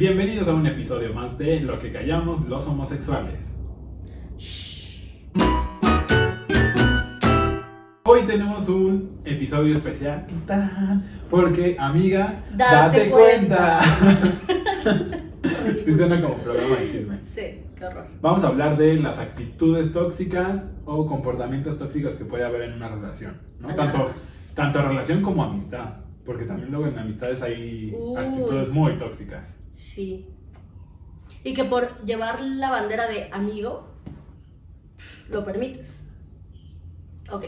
Bienvenidos a un episodio más de Lo que callamos los homosexuales. Hoy tenemos un episodio especial ¡Tan! porque, amiga, Date date, cuenta. Sí suena como programa de chisme. Sí, qué horror. Vamos a hablar de las actitudes tóxicas o comportamientos tóxicos que puede haber en una relación. ¿no? Tanto, tanto relación como amistad. Porque también luego en amistades hay Uy. actitudes muy tóxicas. Sí. Y que por llevar la bandera de amigo, lo permites. Ok.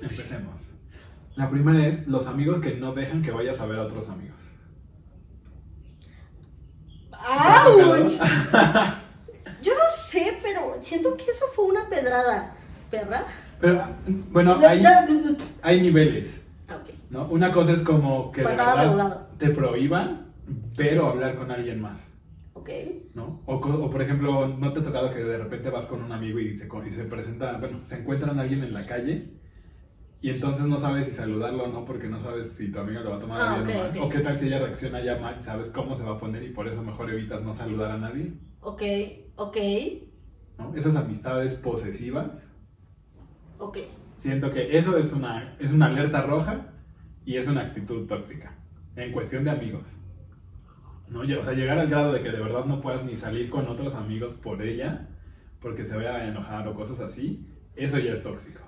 Empecemos. La primera es los amigos que no dejan que vayas a ver a otros amigos. ¡Auch! Yo no sé, pero siento que eso fue una pedrada. ¿Perra? Pero, bueno, hay, hay niveles. Ah, ok. ¿no? Una cosa es como que de verdad te prohíban, pero hablar con alguien más. Ok. ¿no? O, o, por ejemplo, ¿no te ha tocado que de repente vas con un amigo y se, y se presenta, bueno, se encuentran a alguien en la calle y entonces no sabes si saludarlo o no porque no sabes si tu amiga lo va a tomar Ah, bien o mal. O qué tal si ella reacciona ya mal, sabes cómo se va a poner y por eso mejor evitas no saludar a nadie, Ok. Ok. ¿no? Esas amistades posesivas, Ok. Siento que eso es una, es una alerta roja y es una actitud tóxica en cuestión de amigos. ¿no? O sea, llegar al grado de que de verdad no puedas ni salir con otros amigos por ella, porque se vaya a enojar o cosas así, eso ya es tóxico.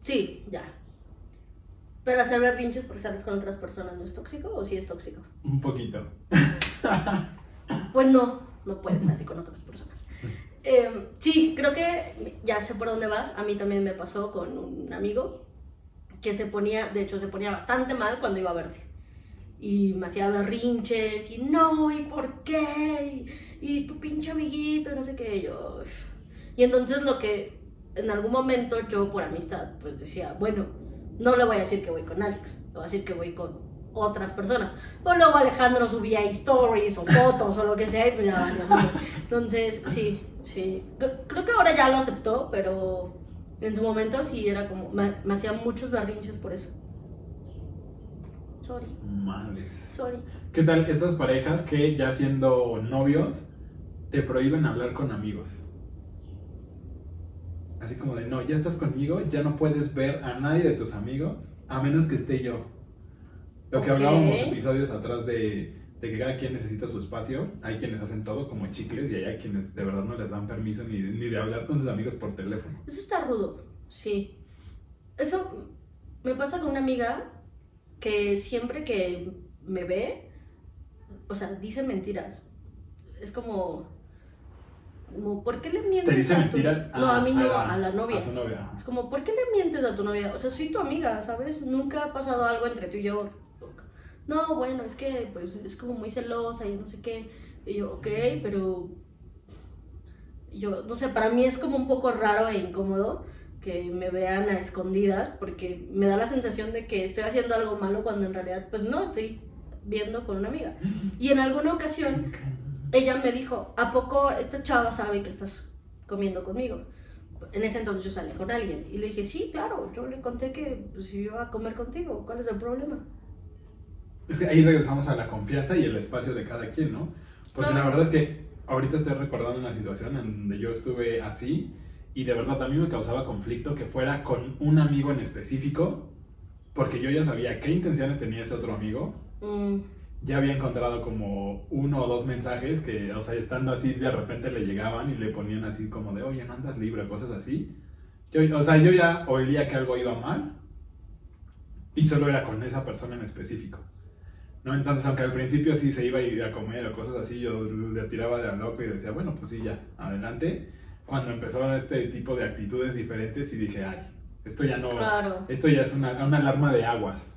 Sí, ya. Pero hacer berrinches por sales con otras personas no es tóxico o sí es tóxico. Un poquito. Pues no, no puedes salir con otras personas. Eh, sí, creo que ya sé por dónde vas. A mí también me pasó con un amigo que se ponía, de hecho, se ponía bastante mal cuando iba a verte. Y me hacía berrinches y no, ¿y por qué? Y, tu pinche amiguito, no sé qué. Yo. Y entonces lo que en algún momento yo, por amistad, pues decía, bueno, no le voy a decir que voy con Alex, le voy a decir que voy con otras personas. O luego Alejandro subía stories o fotos o lo que sea y pues ya. Entonces, sí, sí. Cre- Creo que ahora ya lo aceptó, pero en su momento sí era como, me, me hacía muchos berrinches por eso. Sorry, Madres. sorry. ¿Qué tal estas parejas que ya siendo novios te prohíben hablar con amigos? Así como de, no, ya estás conmigo, ya no puedes ver a nadie de tus amigos a menos que esté yo. Lo que hablábamos episodios atrás de, de que cada quien necesita su espacio, hay quienes hacen todo como chicles y hay quienes de verdad no les dan permiso ni, ni de hablar con sus amigos por teléfono. Eso está rudo, sí. Eso me pasa con una amiga que siempre que me ve, o sea, dice mentiras. Es como, como ¿por qué le mientes ¿Te dice a tu- mentiras? No, a mí no, la- a la novia. A su novia. Es como, ¿por qué le mientes a tu novia? O sea, soy tu amiga, ¿sabes? Nunca ha pasado algo entre tú y yo. No, bueno, es que pues es como muy celosa y no sé qué. Y yo, ok, pero yo, no sé, para mí es como un poco raro e incómodo que me vean a escondidas porque me da la sensación de que estoy haciendo algo malo cuando en realidad pues no, estoy viendo con una amiga. Y en alguna ocasión ella me dijo, ¿a poco esta chava sabe que estás comiendo conmigo? En ese entonces yo salí con alguien y le dije, sí, claro, yo le conté que pues, iba a comer contigo, ¿cuál es el problema? Es que ahí regresamos a la confianza y el espacio de cada quien, ¿no? Porque la verdad es que ahorita estoy recordando una situación en donde yo estuve así y de verdad a mí me causaba conflicto que fuera con un amigo en específico, porque yo ya sabía qué intenciones tenía ese otro amigo. Mm, Ya había encontrado como uno o dos mensajes que, o sea, estando así, de repente le llegaban y le ponían así como de, oye, no andas libre, cosas así. Yo, o sea, yo ya olía que algo iba mal y solo era con esa persona en específico. ¿No? Entonces, aunque al principio sí se iba a ir a comer o cosas así, yo le tiraba de a loco y decía, bueno, pues sí, ya, adelante. Cuando empezaron este tipo de actitudes diferentes y dije, ay, esto ya no, claro. esto ya es una, una alarma de aguas.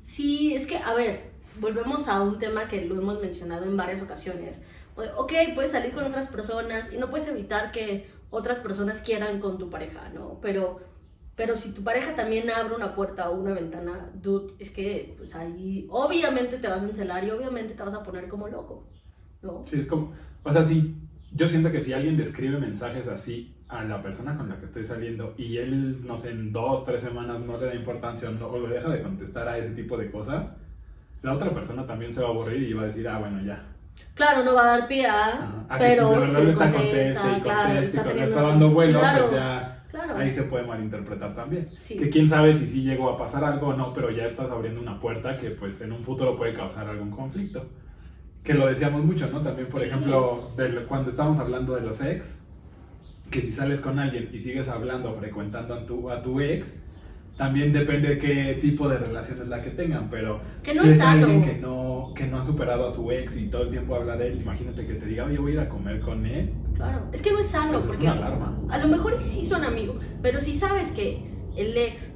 Sí, es que, a ver, volvemos a un tema que lo hemos mencionado en varias ocasiones. Ok, puedes salir con otras personas y no puedes evitar que otras personas quieran con tu pareja, ¿no? Pero, pero si tu pareja también abre una puerta o una ventana, dude, es que pues ahí obviamente te vas a encelar y obviamente te vas a poner como loco, ¿no? Sí, es como, o sea, sí, yo siento que si alguien describe mensajes así a la persona con la que estoy saliendo y él, no sé, en dos, tres semanas no le da importancia o, no- o lo deja de contestar a ese tipo de cosas, la otra persona también se va a aburrir y va a decir, ah, bueno, ya. Claro, no va a dar pie a, Ajá. Ah, pero que si de verdad si le contesta, conteste y claro, conteste y está cuando teniendo- está dando vuelo, claro, pues ya claro. ahí se puede malinterpretar también. Sí. Que quién sabe si sí llegó a pasar algo o no, pero ya estás abriendo una puerta que pues en un futuro puede causar algún conflicto. Que lo decíamos mucho, ¿no? También, por Sí. ejemplo, del- cuando estábamos hablando de los ex, que si sales con alguien y sigues hablando, frecuentando a tu, a tu ex, también depende de qué tipo de relación es la que tengan, pero Que no si es es sano. alguien que no, que no ha superado a su ex y todo el tiempo habla de él, imagínate que te diga, oye, voy a ir a comer con él, Claro, es que no es sano pues es porque una alarma. a lo mejor sí son amigos, pero si sabes que el ex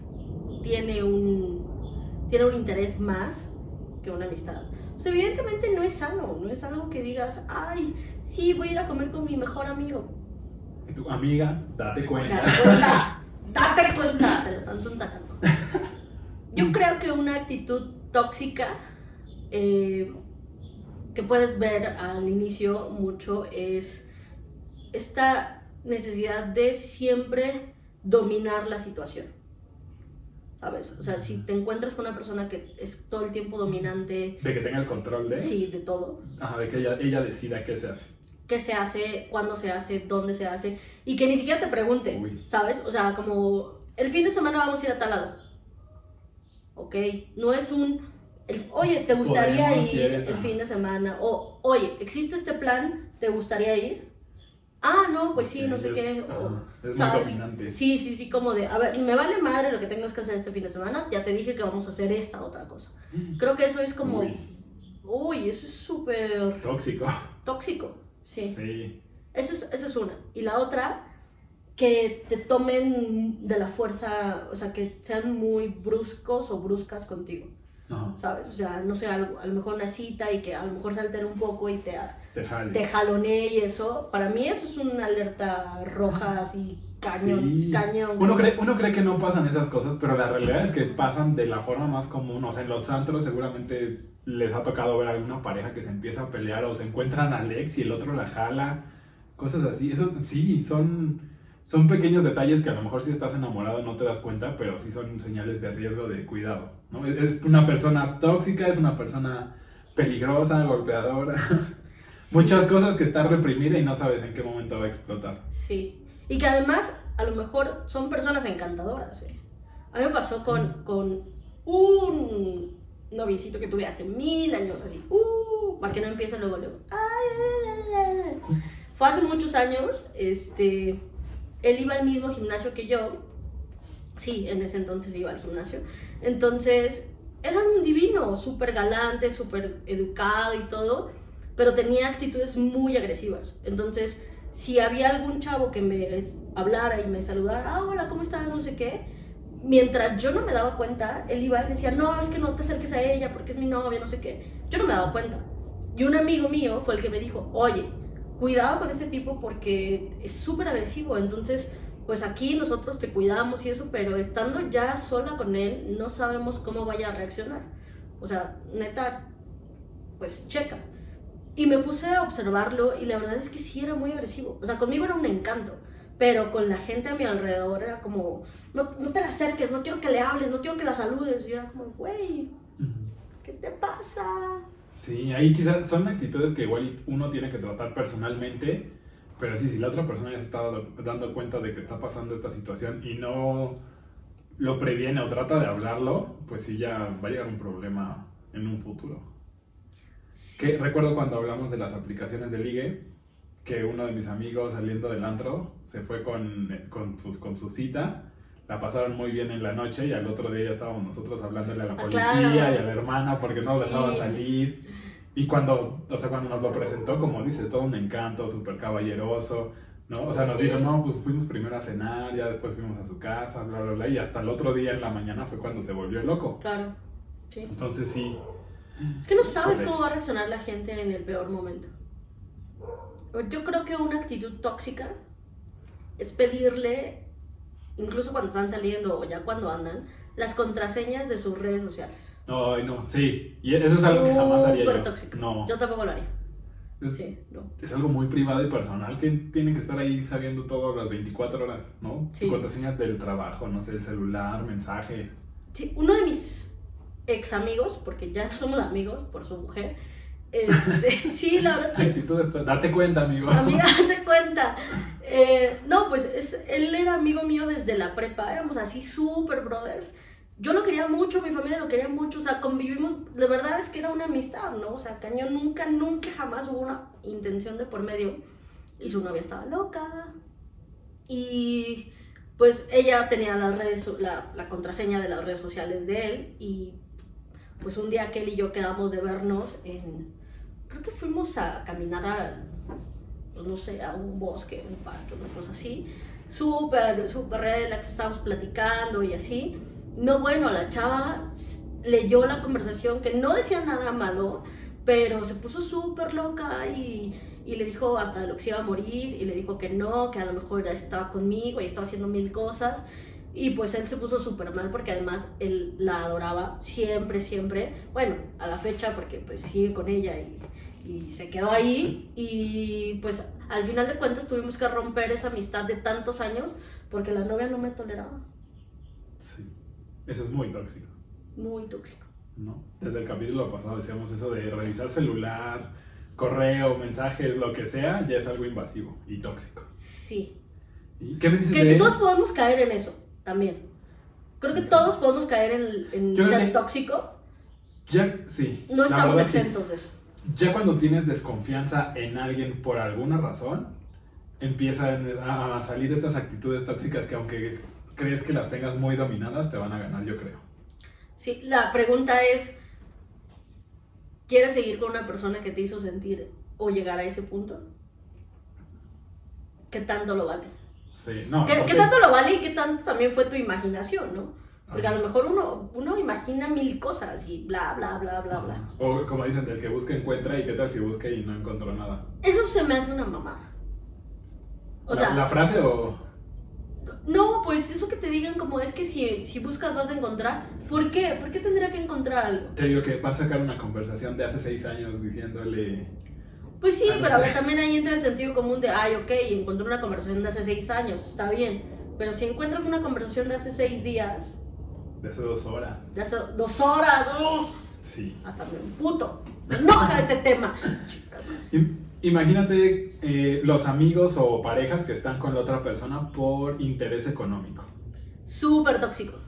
tiene un tiene un interés más que una amistad, pues evidentemente no es sano, no es algo que digas, ay, sí, voy a ir a comer con mi mejor amigo. Y tu amiga, date cuenta. Date cuenta, date cuenta, te lo están sacando. Yo creo que una actitud tóxica eh, que puedes ver al inicio mucho es esta necesidad de siempre dominar la situación. ¿Sabes? O sea, si te encuentras con una persona que es todo el tiempo dominante, De que tenga el control de... sí, de todo, Ajá, de que ella, ella decida qué se hace. qué se hace, cuándo se hace, dónde se hace, y que ni siquiera te pregunte, Uy. ¿sabes? O sea, como el fin de semana vamos a ir a tal lado. Ok, no es un, el- oye, ¿te gustaría Podemos, ir quieres, el ajá. fin de semana? O, oye, ¿existe este plan? ¿Te gustaría ir? Ah, no, pues sí, no sé qué. o, es muy ¿sabes? dominante. Sí, sí, sí, como de, a ver, me vale madre lo que tengas que hacer este fin de semana, ya te dije que vamos a hacer esta otra cosa. Creo que eso es como, Uy, uy, eso es súper tóxico. tóxico. Sí. Sí. Esa es, esa es una. Y la otra, que te tomen de la fuerza, o sea, que sean muy bruscos o bruscas contigo, Ajá, ¿sabes? O sea, no sé, a lo mejor una cita y que a lo mejor se altere un poco y te, te jale. te jalonee y eso. Para mí eso es una alerta roja así, cañón, Sí. cañón. Uno cree, uno cree que no pasan esas cosas, pero la realidad es que pasan de la forma más común. O sea, en los antros seguramente les ha tocado ver a alguna pareja que se empieza a pelear o se encuentran a Alex y el otro la jala. Cosas así. Eso sí, son, son pequeños detalles que a lo mejor si estás enamorado no te das cuenta, pero sí son señales de riesgo, de cuidado. ¿no? Es- una persona tóxica, es una persona peligrosa, golpeadora. Sí. Muchas cosas que está reprimida y no sabes en qué momento va a explotar. Sí. Y que además, a lo mejor son personas encantadoras. ¿eh? A mí me pasó con, con un noviecito que tuve hace mil años, así. Uh, para que no empiece luego, luego. Ay. Fue hace muchos años. Este, él iba al mismo gimnasio que yo. Sí, en ese entonces iba al gimnasio. Entonces, era un divino, súper galante, súper educado y todo, pero tenía actitudes muy agresivas. Entonces, si había algún chavo que me hablara y me saludara, ah, hola, ¿cómo estás? No sé qué. Mientras yo no me daba cuenta, él iba y decía, no, es que no te acerques a ella porque es mi novia, no sé qué. Yo no me daba cuenta. Y un amigo mío fue el que me dijo, oye, cuidado con ese tipo porque es súper agresivo. Entonces, pues aquí nosotros te cuidamos y eso, pero estando ya sola con él, no sabemos cómo vaya a reaccionar. O sea, neta, pues checa. Y me puse a observarlo y la verdad es que sí era muy agresivo. O sea, conmigo era un encanto, pero con la gente a mi alrededor era como, no, no te la acerques, no quiero que le hables, no quiero que la saludes. Y era como, güey, ¿qué te pasa? Sí, ahí quizás son actitudes que igual uno tiene que tratar personalmente, pero sí, si la otra persona ya se está dando- dando cuenta de que está pasando esta situación y no lo previene o trata de hablarlo, pues sí ya va a llegar un problema en un futuro. Que recuerdo cuando hablamos de las aplicaciones de ligue, que uno de mis amigos saliendo del antro se fue con, con, pues, con su cita, la pasaron muy bien en la noche y al otro día ya estábamos nosotros hablándole a la Ah, policía claro. y a la hermana porque no Sí. dejaba salir. Y cuando, o sea, cuando nos lo presentó, como dices, todo un encanto, súper caballeroso, ¿no? O sea, nos Sí. dijo, no, pues fuimos primero a cenar, ya después fuimos a su casa, bla, bla, bla, y hasta el otro día en la mañana fue cuando se volvió loco. Claro, sí. Entonces sí, Es que no sabes cómo va a reaccionar la gente en el peor momento. Yo creo que una actitud tóxica es pedirle, incluso cuando están saliendo o ya cuando andan, las contraseñas de sus redes sociales. ay no, sí, y eso es algo que jamás haría Súper yo. tóxico. No, Yo tampoco lo haría. es, Sí, no. es algo muy privado y personal que tienen que estar ahí sabiendo todo las 24 horas, ¿no? Sí. Su contraseña del trabajo, no sé, el celular, mensajes. Sí, uno de mis ex amigos, porque ya no somos amigos por su mujer. Este, sí, la verdad. Sí. Actitudes, date cuenta, amigo. Amiga, date cuenta. Eh, no, pues es, él era amigo mío desde la prepa, éramos así super brothers. Yo lo quería mucho, mi familia lo quería mucho, o sea, convivimos, de verdad es que era una amistad, ¿no? O sea, cañón, nunca, nunca jamás hubo una intención de por medio. Y su novia estaba loca. Y pues ella tenía las redes, la, la contraseña de las redes sociales de él. Y pues un día que él y yo quedamos de vernos en, creo que fuimos a caminar a, pues no sé, a un bosque, un parque, una cosa así. Súper, súper relax, estábamos platicando y así. No, bueno, la chava leyó la conversación que no decía nada malo, pero se puso súper loca y, y, le dijo hasta lo que se iba a morir y le dijo que no, que a lo mejor estaba conmigo y estaba haciendo mil cosas. Y pues él se puso súper mal porque además él la adoraba siempre, siempre. Bueno, a la fecha porque pues sigue con ella y, y se quedó ahí. Y pues al final de cuentas tuvimos que romper esa amistad de tantos años porque la novia no me toleraba. Sí. Eso es muy tóxico. Muy tóxico. ¿No? Desde el capítulo pasado decíamos eso de revisar celular, correo, mensajes, lo que sea, ya es algo invasivo y tóxico. Sí. ¿Y qué me dices Que de todos podemos caer en eso también. Creo que todos podemos caer en, en creo ser que- tóxico. Ya, sí. No estamos exentos de eso. Ya cuando tienes desconfianza en alguien por alguna razón, empiezan a salir estas actitudes tóxicas que aunque crees que las tengas muy dominadas, te van a ganar, yo creo. Sí, la pregunta es, ¿quieres seguir con una persona que te hizo sentir o llegar a ese punto? ¿Qué tanto lo vale? Sí, no. ¿Qué, tanto lo vale y qué tanto también fue tu imaginación, no? Porque a Ajá. lo mejor uno, uno imagina mil cosas y bla, bla, bla, bla, bla. O como dicen, el que busca encuentra y qué tal si busca y no encontró nada. Eso se me hace una mamada. O la, sea, la frase o... no, pues eso que te digan como es que si, si buscas vas a encontrar. ¿Por qué? ¿Por qué tendría que encontrar algo? Te digo que va a sacar una conversación de hace seis años diciéndole... Pues sí, Ah, pero a ver, también ahí entra el sentido común de, ay, ok, encontré una conversación de hace seis años, está bien. Pero si encuentras una conversación de hace seis días, De hace dos horas. de hace dos horas, ¡oh! Sí. hasta me puto. Me enoja este tema. Im- Imagínate eh, los amigos o parejas que están con la otra persona por interés económico. Súper tóxico.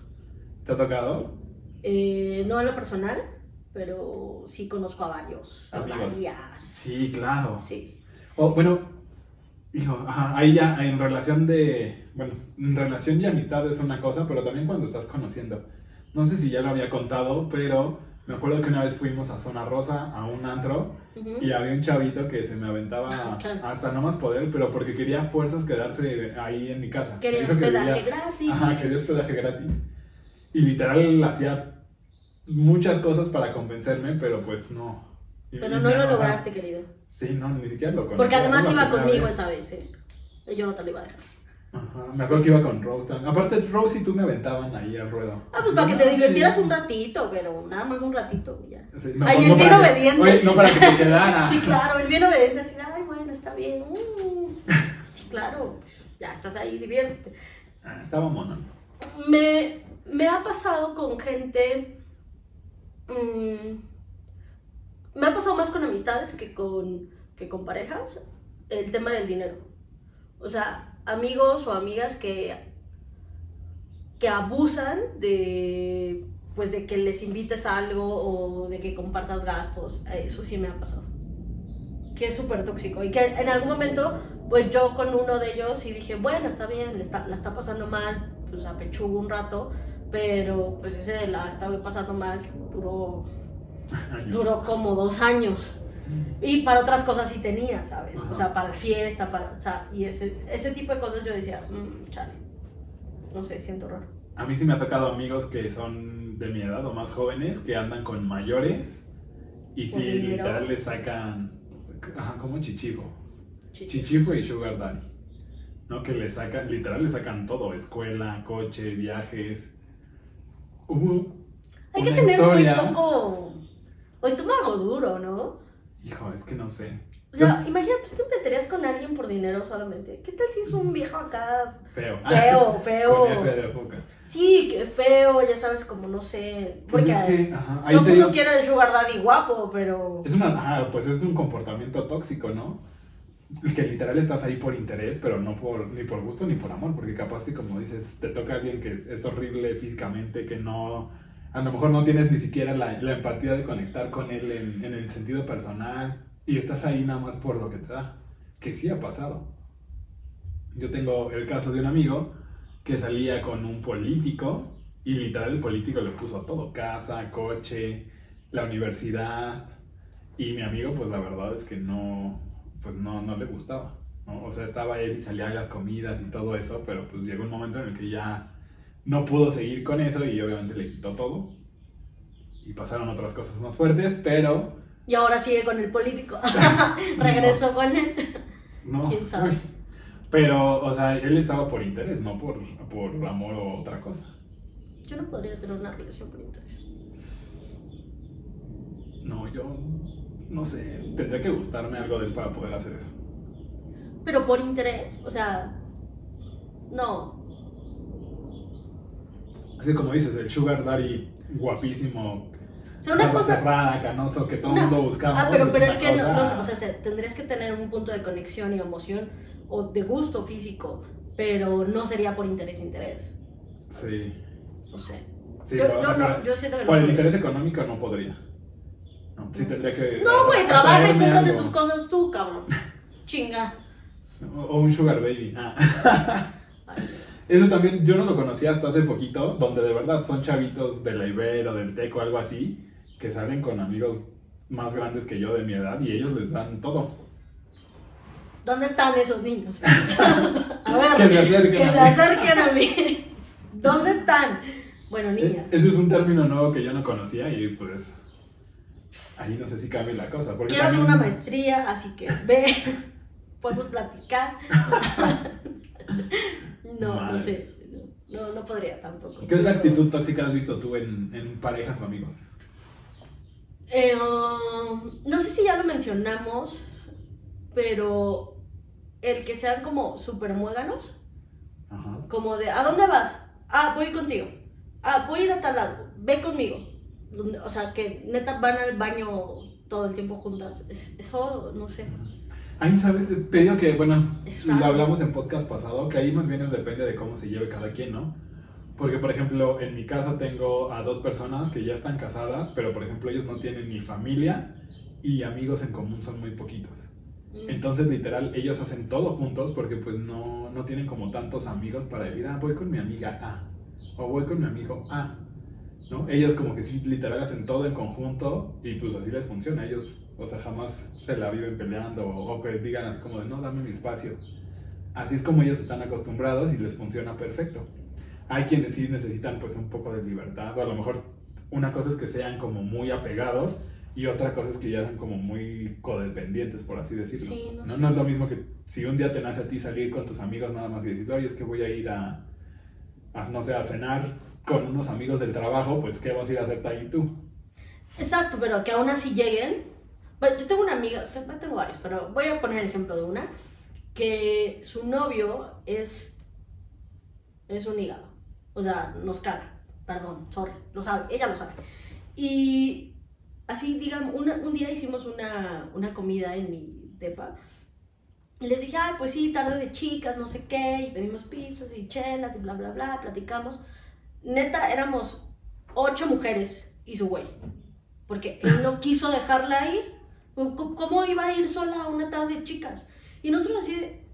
¿Te ha tocado? Eh, no en lo personal, pero sí conozco a varios. A varias. Sí, claro. Sí. O, bueno, hijo, ajá, ahí ya en relación de, bueno, en relación de amistad es una cosa, pero también cuando estás conociendo. No sé si ya lo había contado, pero me acuerdo que una vez fuimos a Zona Rosa, a un antro, Ujú. y había un chavito que se me aventaba hasta no más poder, pero porque quería fuerzas quedarse ahí en mi casa. Quería que hospedaje gratis. Ajá, quería hospedaje gratis. Y literal hacía muchas cosas para convencerme, pero pues no. Y- Pero y no lo lograste, querido. Sí, no, ni siquiera lo conocía. Porque además iba conmigo vez. esa vez, ¿eh? Yo no te lo iba a dejar. Ajá, me acuerdo que iba con Rose también. Aparte, Rose y tú me aventaban ahí al ruedo. Ah, pues para que te divirtieras sí. un ratito, pero nada más un ratito ya. Sí, no, Ay, el bien que- obediente. Oye, no para que te quedara. Sí, claro, el bien obediente, así, ay, bueno, está bien. mm. Sí, claro, pues, ya estás ahí, diviértete. Ah, estaba mono. Me, me ha pasado con gente. Mm, me ha pasado más con amistades que con, que con parejas el tema del dinero. O sea, amigos o amigas que, que abusan de pues de que les invites algo o de que compartas gastos. Eso sí me ha pasado. Que es súper tóxico. Y que en algún momento, pues yo con uno de ellos y dije, bueno, está bien, está, la está pasando mal, pues apechugo un rato, pero pues ese de la estaba pasando mal duró, duró como dos años. Y para otras cosas sí tenía, ¿sabes? Ajá. O sea, para la fiesta, para, o sea, y ese, ese tipo de cosas yo decía, mmm, chale. No sé, siento raro. A mí sí me ha tocado amigos que son de mi edad o más jóvenes que andan con mayores y ¿Por sí, dinero? literal le sacan. Ajá, como chichifo. Chichi. Chichifo y Sugar Daddy. ¿No? Que le sacan, literal le sacan todo: escuela, coche, viajes. Hubo. Hay que tener historia. muy poco. O estómago duro, ¿no? Hijo, es que no sé. O sea, imagínate, tú te meterías con alguien por dinero solamente. ¿Qué tal si es un viejo acá Feo. feo, feo? Sí, que feo, ya sabes, como no sé. Pues Porque es que, ajá, ahí todo te digo, quiere el sugar daddy guapo, pero. es una, ajá, pues es un comportamiento tóxico, ¿no? Que literal estás ahí por interés, pero no por, ni por gusto ni por amor, porque capaz que como dices, te toca a alguien que es, es horrible físicamente, que no, a lo mejor no tienes ni siquiera la, la empatía de conectar con él en, en el sentido personal, y estás ahí nada más por lo que te da, que sí ha pasado. Yo tengo el caso de un amigo que salía con un político y literal el político le puso todo, casa, coche, la universidad y mi amigo pues la verdad es que no, pues no, no le gustaba. ¿no? O sea, estaba él y salía a las comidas y todo eso, pero pues llegó un momento en el que ya no pudo seguir con eso y obviamente le quitó todo. Y pasaron otras cosas más fuertes, pero Y ahora sigue con el político. Regresó con él. no. ¿Quién sabe? Pero, o sea, él estaba por interés, no por, por amor o otra cosa. Yo no podría tener una relación por interés. No, yo no sé, tendría que gustarme algo de él para poder hacer eso. Pero por interés, o sea. No. Así como dices, el Sugar Daddy guapísimo, O sea, una barba cosa. cerrada, canoso, que todo el mundo buscamos. Ah, pero, pero es que no, cosa- no, o sea, se- tendrías que tener un punto de conexión y emoción o de gusto físico, pero no sería por interés interés. Sí, No sé. sí, yo, yo no, yo siento que no por el interés económico no podría. No, sí tendría que... No, güey, trabaja y cómprate tus cosas tú, cabrón. Chinga. O, un Sugar Baby. Ah. Eso también, yo no lo conocía hasta hace poquito, donde de verdad son chavitos de la Ibero, del Teco, algo así, que salen con amigos más grandes que yo de mi edad y ellos les dan todo. ¿Dónde están esos niños? A Que ver, se acerquen que a se acerquen a mí. ¿Dónde están? Bueno, niñas. Ese es un término nuevo que yo no conocía y pues ahí no sé si cambia la cosa. Porque Quiero hacer una maestría, así que ve, podemos platicar. No, no sé. No, no podría tampoco. ¿Qué otra actitud tóxica has visto tú en, en parejas o amigos? Eh, um, no sé si ya lo mencionamos, pero el que sean como super muéganos, Ajá. como de, ¿a dónde vas? Ah, voy contigo. Ah, voy a ir a tal lado. Ve conmigo. Donde- O sea, que neta van al baño todo el tiempo juntas. Es- Eso, no sé. Ahí, ¿sabes? Te digo que, bueno, lo hablamos en podcast pasado, que ahí más bien es depende de cómo se lleve cada quien, ¿no? Porque, por ejemplo, en mi caso tengo a dos personas que ya están casadas, pero, por ejemplo, ellos no tienen ni familia y amigos en común son muy poquitos. Mm. Entonces, literal, ellos hacen todo juntos porque, pues, no, no tienen como tantos amigos para decir, ah, voy con mi amiga A, o voy con mi amigo A, ¿no? Ellos como que sí, literal, hacen todo en conjunto y, pues, así les funciona. Ellos, o sea, jamás se la viven peleando o, o que digan así como de, no, dame mi espacio. Así es como ellos están acostumbrados y les funciona perfecto. Hay quienes sí necesitan, pues, un poco de libertad o a lo mejor una cosa es que sean como muy apegados y otra cosa es que ya sean como muy codependientes, por así decirlo. Sí, no no, sé. no es lo mismo que si un día te nace a ti salir con tus amigos nada más y decir, oye, es que voy a ir a, a, no sé, a cenar con unos amigos del trabajo, pues ¿qué vas a ir a hacer ahí tú? Exacto, pero que aún así lleguen. Bueno, yo tengo una amiga, te- tengo varios, pero voy a poner el ejemplo de una, que su novio es, es un hígado. O sea, nos caga. Perdón, sorry, lo sabe, ella lo sabe. Y así, digamos, un día hicimos una, una comida en mi depa. Y les dije, ah, pues sí, tarde de chicas, no sé qué, y pedimos pizzas y chelas y bla, bla, bla, platicamos. Neta, éramos ocho mujeres y su güey. Porque él no quiso dejarla ir. ¿Cómo iba a ir sola a una tarde de chicas? Y nosotros así de,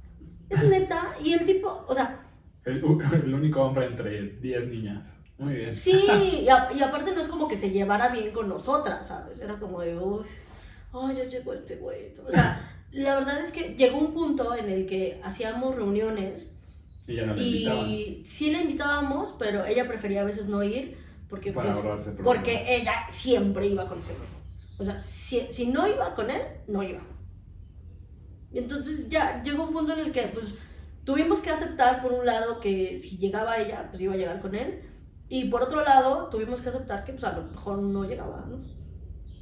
es neta. Y el tipo, o sea, El, único hombre entre 10 niñas. Muy bien. sí, y, a- y aparte no es como que se llevara bien con nosotras, ¿sabes? Era como de, uy, ay, ya llegó este güey. O sea, la verdad es que llegó un punto en el que hacíamos reuniones Y ya no invitaban. y sí la invitábamos, pero ella prefería a veces no ir porque, Para pues, porque ella siempre iba con ese güey. O sea, si, si no iba con él, no iba. Y entonces ya llegó un punto en el que pues tuvimos que aceptar por un lado que si llegaba ella, pues iba a llegar con él. Y por otro lado, tuvimos que aceptar que pues a lo mejor no llegaba, ¿no?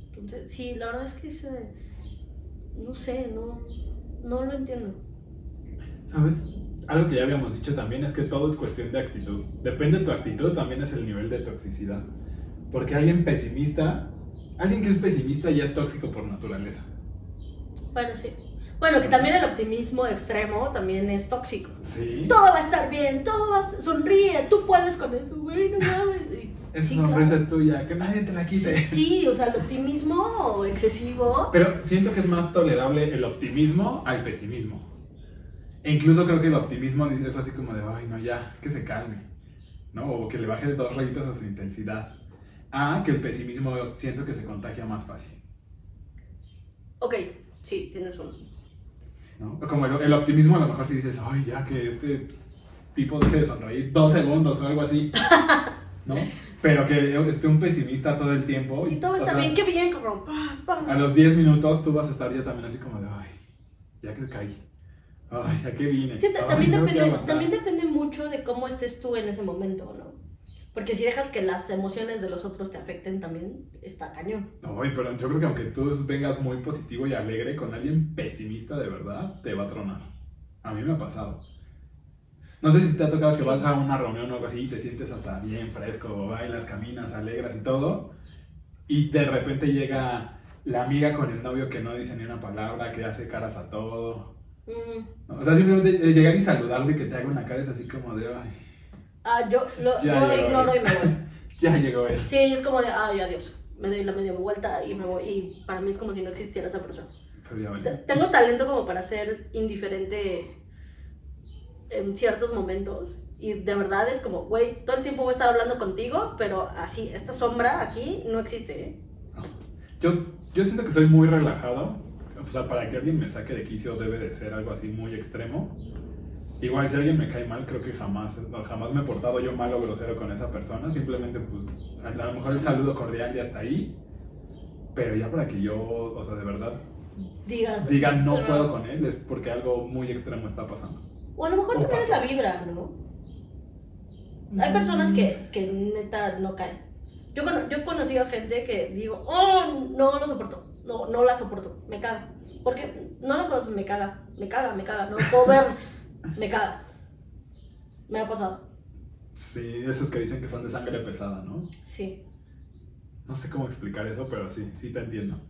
Entonces, sí, la verdad es que se- no sé, no, no lo entiendo. ¿Sabes? Algo que ya habíamos dicho también es que todo es cuestión de actitud. Depende de tu actitud, también es el nivel de toxicidad. Porque alguien pesimista, alguien que es pesimista ya es tóxico por naturaleza. Bueno, sí. Bueno, que también el optimismo extremo también es tóxico. Sí. Todo va a estar bien, todo va a estar... Sonríe, tú puedes con eso, güey, no mames. Esa sí, sonrisa claro. es tuya, que nadie te la quite. Sí, sí, o sea, el optimismo excesivo. Pero siento que es más tolerable el optimismo al pesimismo. E incluso creo que el optimismo es así como de, ay, no, ya, que se calme. ¿No? O que le baje dos rayitas a su intensidad. A que el pesimismo siento que se contagia más fácil. Ok, sí, tienes uno. ¿no? Como el, el optimismo a lo mejor si dices, ay, ya que este tipo deje de sonreír dos segundos o algo así. ¿No? Pero que esté un pesimista todo el tiempo. Si todo está bien, qué bien, cabrón. A los 10 minutos tú vas a estar ya también así como de, ay, ya que se caí. Ay, ¿a qué vine? Sí, ta- Ay, también, depende, aguantar". también depende mucho de cómo estés tú en ese momento, ¿no? Porque si dejas que las emociones de los otros te afecten también, está cañón. Ay, pero yo creo que aunque tú vengas muy positivo y alegre con alguien pesimista de verdad, te va a tronar. A mí me ha pasado. No sé si te ha tocado que Sí. vas a una reunión o algo así y te sientes hasta bien fresco, bailas, caminas, alegras y todo, y de repente llega la amiga con el novio que no dice ni una palabra, que hace caras a todo. Mm. O sea, simplemente de llegar y saludarle y que te haga una cara es así como de, ay, Ah, yo lo, yo ignoro y me voy. ya llegó él. Sí, es como de, ay, adiós. Me doy la media vuelta y me voy. Y para mí es como si no existiera esa persona. Pero ya Te- vale. Tengo talento como para ser indiferente en ciertos momentos. Y de verdad es como, güey, todo el tiempo voy a estar hablando contigo, pero así, esta sombra aquí no existe, ¿eh? Yo, yo siento que soy muy relajado. O sea, para que alguien me saque de quicio debe de ser algo así muy extremo. Igual si alguien me cae mal, creo que jamás, jamás me he portado yo mal o grosero con esa persona. Simplemente, pues, a lo mejor el saludo cordial ya está ahí. Pero ya para que yo, o sea, de verdad, Digas. diga no pero- puedo con él es porque algo muy extremo está pasando. O a lo mejor o también es la vibra, ¿no? Hay personas que, que neta no caen. Yo, yo he conocido gente que digo, oh, no lo soporto, no, no la soporto, me caga. Porque no lo conozco, me caga, me caga, me caga, no puedo ver, me caga. Me ha pasado, Sí, esos que dicen que son de sangre pesada, ¿no? sí. No sé cómo explicar eso, pero sí, sí te entiendo.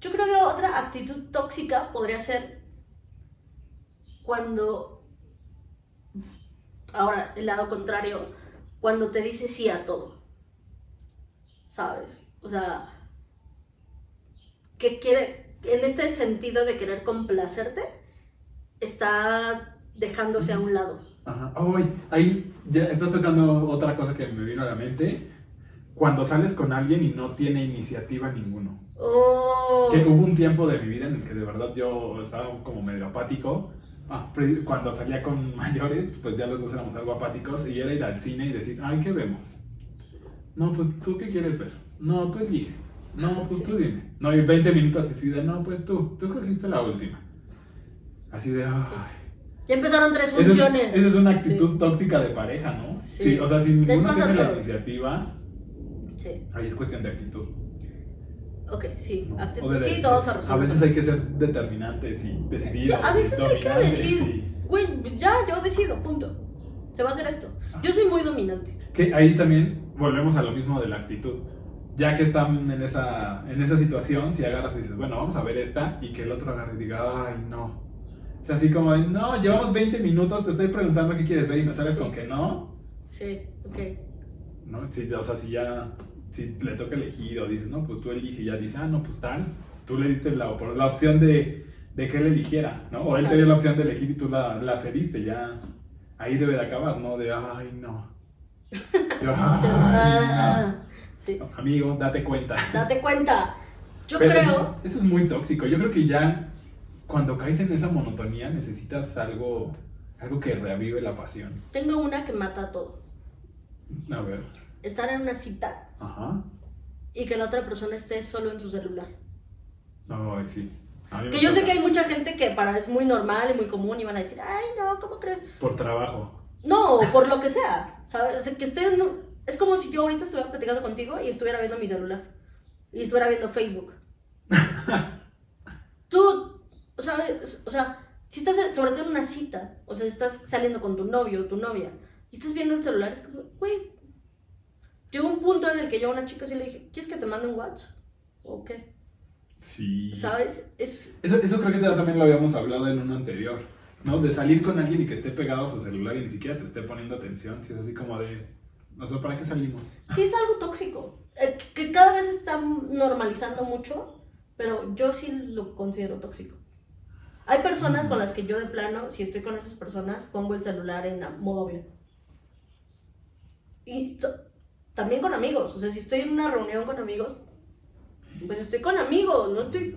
Yo creo que otra actitud tóxica podría ser cuando, ahora el lado contrario, cuando te dice sí a todo. ¿Sabes? O sea, que quiere, en este sentido de querer complacerte, está dejándose a un lado. Ajá. Ay, ahí ya estás tocando otra cosa que me vino a la mente. Cuando sales con alguien y no tiene iniciativa ninguno. Oh, Que hubo un tiempo de mi vida en el que de verdad yo estaba como medio apático. Ah, cuando salía con mayores, pues ya los dos éramos algo apáticos y era ir al cine y decir, ay, ¿qué vemos? No, pues tú qué quieres ver. No, tú elige. No, pues Sí. tú dime. No, y 20 minutos así de, no, pues tú, tú escogiste la última. Así de, ay. ya empezaron tres Esa es, funciones. esa es una actitud tóxica de pareja, ¿no? Sí. Sí. o sea, si ninguno tiene la iniciativa, Sí, ahí es cuestión de actitud. ok, sí. ¿no? actitud- de sí, decir. todos a A veces hay que ser determinantes y decidir. Sí, a veces hay que decir, güey, ya yo decido, punto. Se va a hacer esto. Yo soy muy dominante. Que ahí también volvemos a lo mismo de la actitud. Ya que están en esa, en esa situación, si agarras y dices, bueno, vamos a ver esta, y que el otro agarre y diga, ay, no. O sea, así como de, no, llevamos 20 minutos, te estoy preguntando qué quieres ver y me sales Sí. con que no. Sí, ok. ¿no? Si, o sea, si ya si le toca elegir o dices, no, pues tú elige y ya dice, ah, no, pues tal, tú le diste la, la opción de, de que él eligiera, ¿no? O él te dio la opción de elegir y tú la, la cediste, ya ahí debe de acabar, ¿no? De, ay, no. Yo, Ah, ay, sí. Amigo, date cuenta. Date cuenta. Yo Pero creo. Eso es, eso es muy tóxico. Yo creo que ya cuando caes en esa monotonía necesitas algo, algo que reavive la pasión. Tengo una que mata todo. A ver. Estar en una cita Ajá. y que la otra persona esté solo en su celular. Ay, sí. Que yo sé que hay mucha gente que para es muy normal y muy común y van a decir, ay, no, ¿cómo crees? Por trabajo. No, por lo que sea, ¿sabes? Que esté en un- Es como si yo ahorita estuviera platicando contigo y estuviera viendo mi celular. Y estuviera viendo Facebook. Tú sabes, o sea, si estás, sobre todo en una cita, o sea, si estás saliendo con tu novio o tu novia, y estás viendo el celular, es como, güey, llegó un punto en el que yo a una chica así le dije, ¿quieres que te mande un WhatsApp? ¿O qué? Sí. ¿Sabes? Es, Eso, eso creo que también lo habíamos hablado en uno anterior, ¿no? De salir con alguien y que esté pegado a su celular y ni siquiera te esté poniendo atención, si es así como de, o sea, ¿para qué salimos? sí es algo tóxico, eh, que cada vez está normalizando mucho, pero yo sí lo considero tóxico. Hay personas con las que yo de plano, si estoy con esas personas, pongo el celular en modo avión. Y so- también con amigos, o sea, si estoy en una reunión con amigos, pues estoy con amigos, no estoy...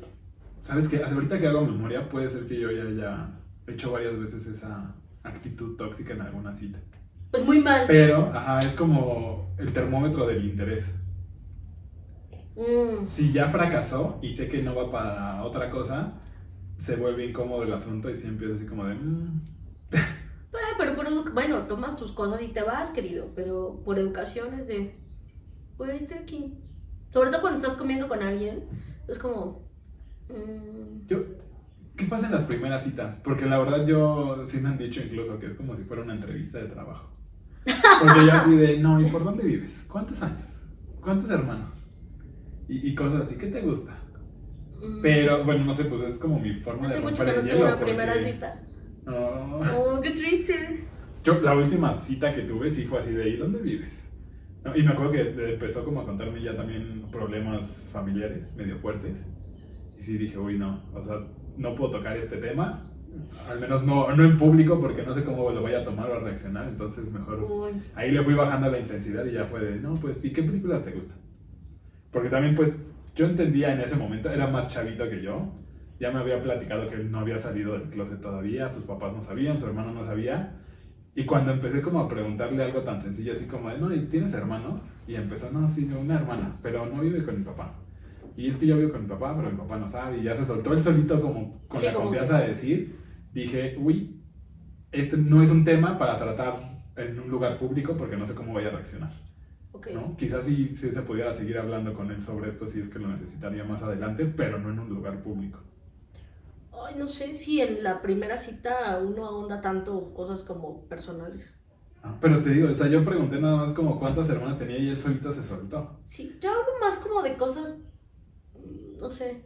¿Sabes qué? Hasta ahorita que hago memoria, puede ser que yo ya haya hecho varias veces esa actitud tóxica en alguna cita. Pues muy mal. Pero, ajá, es como el termómetro del interés. Mm, Si ya fracasó y sé que no va para otra cosa, se vuelve incómodo el asunto y sí empieza así como de... "Mm". eh, pero por bueno, tomas tus cosas y te vas, querido, pero por educación es de, pues estoy aquí. Sobre todo cuando estás comiendo con alguien, es como... mm, Yo, ¿Qué pasa en las primeras citas? Porque la verdad yo sí me han dicho incluso que es como si fuera una entrevista de trabajo. Porque yo así de, no, ¿y por dónde vives? ¿Cuántos años? ¿Cuántos hermanos? Y, y cosas así, ¿qué te gusta? mm, Pero, bueno, no sé, pues es como mi forma Hace de romper que no el hielo. primera porque- cita. No. Oh, qué triste. Yo, la última cita que tuve sí fue así de, ¿y dónde vives? No, y me acuerdo que empezó como a contarme ya también problemas familiares medio fuertes. Y sí dije, uy, no, o sea, no puedo tocar este tema. Al menos no, no en público porque no sé cómo lo vaya a tomar o a reaccionar. Entonces mejor Uy. ahí le fui bajando la intensidad y ya fue de, no, pues, ¿y qué películas te gustan? Porque también, pues, yo entendía en ese momento, era más chavito que yo. Ya me había platicado que él no había salido del closet todavía, sus papás no sabían, su hermano no sabía. Y cuando empecé como a preguntarle algo tan sencillo, así como de, no, ¿y tienes hermanos? Y empezó, no, sí, una hermana, pero no vive con mi papá. Y es que yo vivo con mi papá, pero mi papá no sabe. Y ya se soltó él solito como con Sí, la como confianza que- de decir, dije, uy, este no es un tema para tratar en un lugar público porque no sé cómo vaya a reaccionar. ¿no? Quizás sí, sí se pudiera seguir hablando con él sobre esto si es que lo necesitaría más adelante, pero no en un lugar público. Ay, no sé si en la primera cita uno ahonda tanto cosas como personales. Ah, Pero te digo, o sea, yo pregunté nada más como cuántas hermanas tenía y él solito se soltó. Sí, yo hablo más como de cosas, mm, no sé.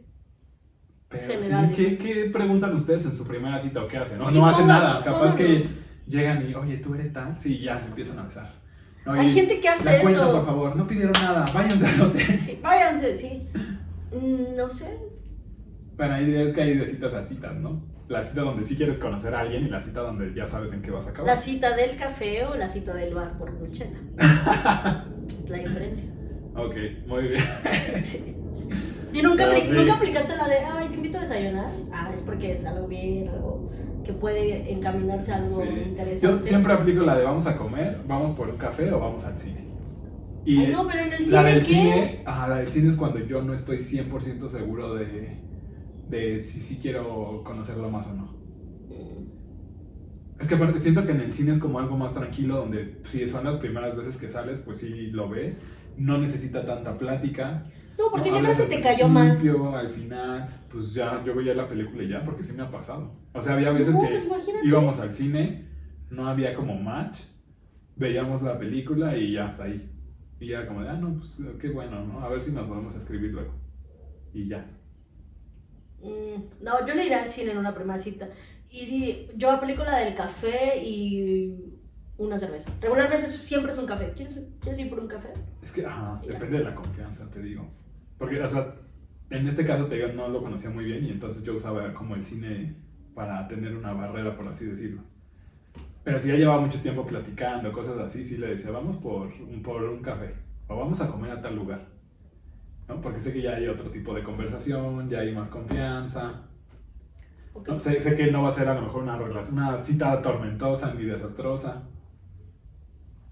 Pero sí, ¿qué, qué preguntan ustedes en su primera cita o qué hacen? No, Sí, no hacen pongan- nada, capaz pónganos. que llegan y, oye, ¿tú eres tal? Sí, ya empiezan a besar. Hay gente que hace la cuenta, eso. por favor, no pidieron nada, váyanse al hotel. Sí, váyanse, sí. Mm, No sé. Bueno, ahí es que hay de citas a citas, ¿no? La cita donde sí quieres conocer a alguien y la cita donde ya sabes en qué vas a acabar. La cita del café o la cita del bar por noche. Es la diferencia. Ok, muy bien. Sí. ¿Y nunca, Pero apli- sí. nunca aplicaste la de, ay, te invito a desayunar? Ah, es porque es algo bien, algo que puede encaminarse a algo Sí. interesante. Yo siempre aplico la de vamos a comer, vamos por un café o vamos al cine. Y Ay, no, pero en el la cine, del ¿qué? cine, ajá, la del cine es cuando yo no estoy 100% seguro de, de si sí quiero conocerlo más o no. Es que aparte siento que en el cine es como algo más tranquilo, donde si son las primeras veces que sales, pues sí lo ves. No necesita tanta plática. No, porque no qué tal si te cayó mal. principio, Al final, pues ya yo veía la película y ya, porque sí me ha pasado. O sea, había veces No, que imagínate. íbamos al cine, no había como match, veíamos la película y ya hasta ahí. Y ya como de, ah, no, pues qué bueno, ¿no? A ver si nos volvemos a escribir luego. Y ya. Mm, no, yo no iré al cine en una primera cita. Y yo aplico la del café y una cerveza. Regularmente siempre es un café. ¿Quieres, ¿quieres ir por un café? Es que, ajá, Ya. depende de la confianza, te digo. Porque, o sea, en este caso te digo, no lo conocía muy bien y entonces yo usaba como el cine para tener una barrera, por así decirlo. Pero si ya llevaba mucho tiempo platicando, cosas así, sí le decía, vamos por un, por un café o vamos a comer a tal lugar. ¿no? Porque sé que ya hay otro tipo de conversación, ya hay más confianza. Ok. ¿no? Sé, sé que no va a ser a lo mejor una, una cita tormentosa ni desastrosa.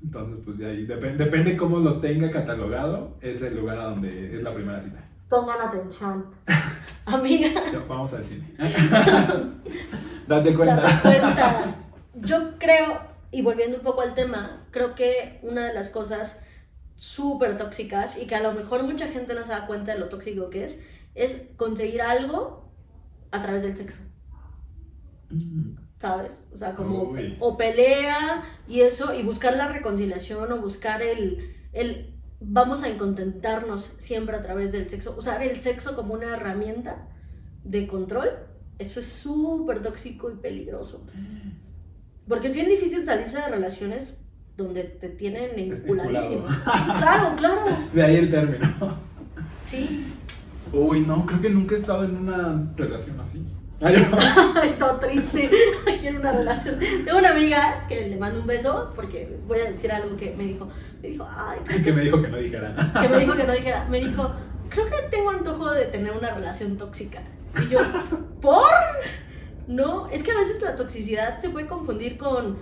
Entonces, pues ya ahí depen- depende cómo lo tenga catalogado, es el lugar a donde es la primera cita. Pongan atención. Amiga, Vamos al cine. Date cuenta. date cuenta. Yo creo, y volviendo un poco al tema, creo que una de las cosas súper tóxicas y que a lo mejor mucha gente no se da cuenta de lo tóxico que es, es conseguir algo a través del sexo. Mm. ¿Sabes? O sea, como Uy. o pelea y eso, y buscar la reconciliación o buscar el, el vamos a contentarnos siempre a través del sexo, usar el sexo como una herramienta de control, eso es súper tóxico y peligroso. Porque es bien difícil salirse de relaciones donde te tienen enculadísimo. Claro, claro, De ahí el término. sí. Uy, no, creo que nunca he estado en una relación así. Ay, todo triste. Quiero una relación. Tengo una amiga que le mando un beso porque voy a decir algo que me dijo. Me dijo, ay, que me dijo que no dijera que me dijo que no dijera. Me dijo, creo que tengo antojo de tener una relación tóxica. Y yo, ¿por? No, es que a veces la toxicidad se puede confundir con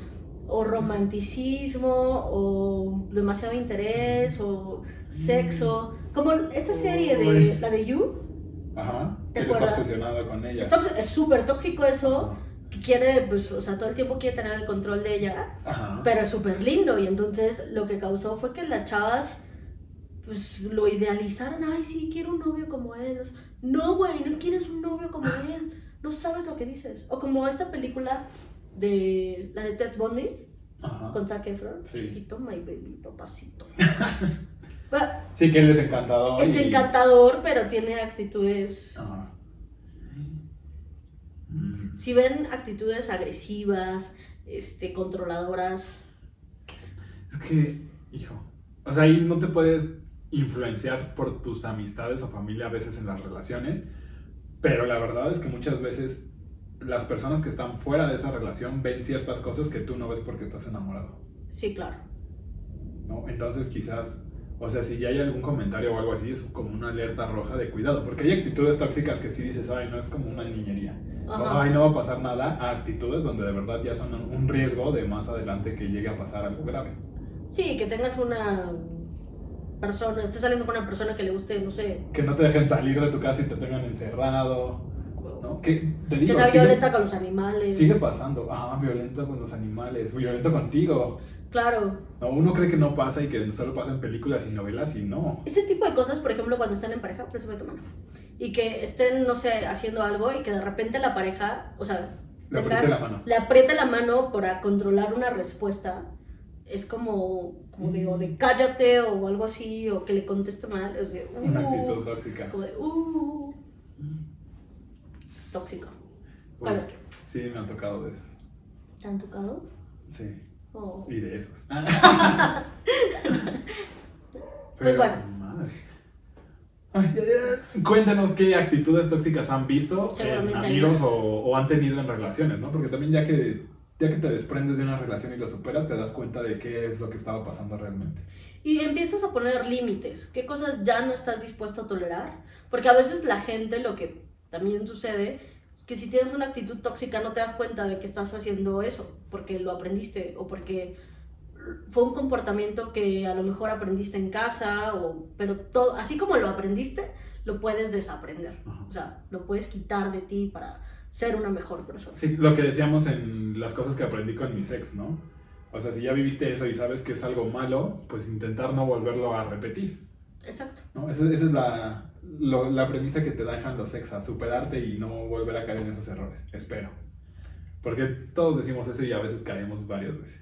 o romanticismo o demasiado interés o sexo. Como esta serie de la de You. Ajá. ¿Te Él está obsesionado con ella. Está es súper tóxico eso. Ajá. que quiere, pues, o sea, todo el tiempo quiere tener el control de ella, Ajá. pero es súper lindo y entonces lo que causó fue que las chavas, pues, lo idealizaron, ay, sí, quiero un novio como él. No, güey, no quieres un novio como él, no sabes lo que dices. O como esta película de, la de Ted Bundy, Ajá. con Zac Efron, Sí. chiquito, my baby, papacito. Sí, que él es encantador. es y- encantador, pero tiene actitudes. Mm. si ven actitudes agresivas, este, controladoras, Es que, hijo. O sea, ahí no te puedes influenciar por tus amistades o familia a veces en las relaciones. Pero la verdad es que muchas veces las personas que están fuera de esa relación ven ciertas cosas que tú no ves porque estás enamorado. sí, claro. ¿no? Entonces quizás, o sea, si ya hay algún comentario o algo así, es como una alerta roja de cuidado, porque hay actitudes tóxicas que sí dices, ay, no es como una niñería, Ajá. ay, no va a pasar nada, a actitudes donde de verdad ya son un riesgo de más adelante que llegue a pasar algo grave. Sí, que tengas una persona, estés saliendo con una persona que le guste, no sé, Que no te dejen salir de tu casa y te tengan encerrado, ¿no? Que te que digo, sea sigue, violenta con los animales. sigue pasando, ah, violento con los animales, violento contigo. Claro. No, uno cree que no pasa y que solo pasa en películas y novelas y no. Este tipo de cosas, por ejemplo, cuando están en pareja, préstame tu mano. Y que estén, no sé, haciendo algo y que de repente la pareja, o sea, Le apriete la mano. le apriete la mano para controlar una respuesta. Es como, como digo, de cállate o algo así, o que le conteste mal. Es de, Una "Uh", actitud tóxica. Como de, uh, tóxico. Uy, Claro. sí, me han tocado de esos. ¿Te han tocado? Sí, O- y de esos. Pues bueno. madre. Ay, ay, ay. Cuéntenos qué actitudes tóxicas han visto en amigos o, o han tenido en relaciones, ¿no? Porque también ya que, ya que te desprendes de una relación y lo superas, te das cuenta de qué es lo que estaba pasando realmente. Y empiezas a poner límites. ¿Qué cosas ya no estás dispuesto a tolerar? Porque a veces la gente lo que también sucede que si tienes una actitud tóxica no te das cuenta de que estás haciendo eso, porque lo aprendiste o porque fue un comportamiento que a lo mejor aprendiste en casa, o, pero todo, así como lo aprendiste, lo puedes desaprender. Ajá. O sea, lo puedes quitar de ti para ser una mejor persona. Sí, lo que decíamos en las cosas que aprendí con mis ex, ¿no? O sea, si ya viviste eso y sabes que es algo malo, pues intentar no volverlo a repetir. Exacto. ¿no? Esa, esa es la, lo- la premisa que te dejan los ex, a superarte y no volver a caer en esos errores. Espero. Porque todos decimos eso y a veces caemos varias veces.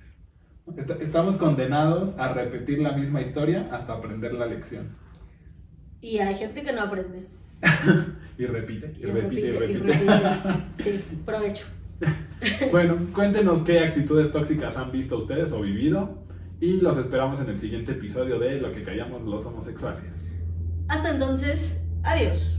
Est- estamos condenados a repetir la misma historia hasta aprender la lección. Y hay gente que no aprende. Y repite, y, Y repite, y repite. repite. Sí, provecho. bueno, cuéntenos qué actitudes tóxicas han visto ustedes o vivido. Y los esperamos en el siguiente episodio de Lo que callamos los homosexuales. Hasta entonces, adiós.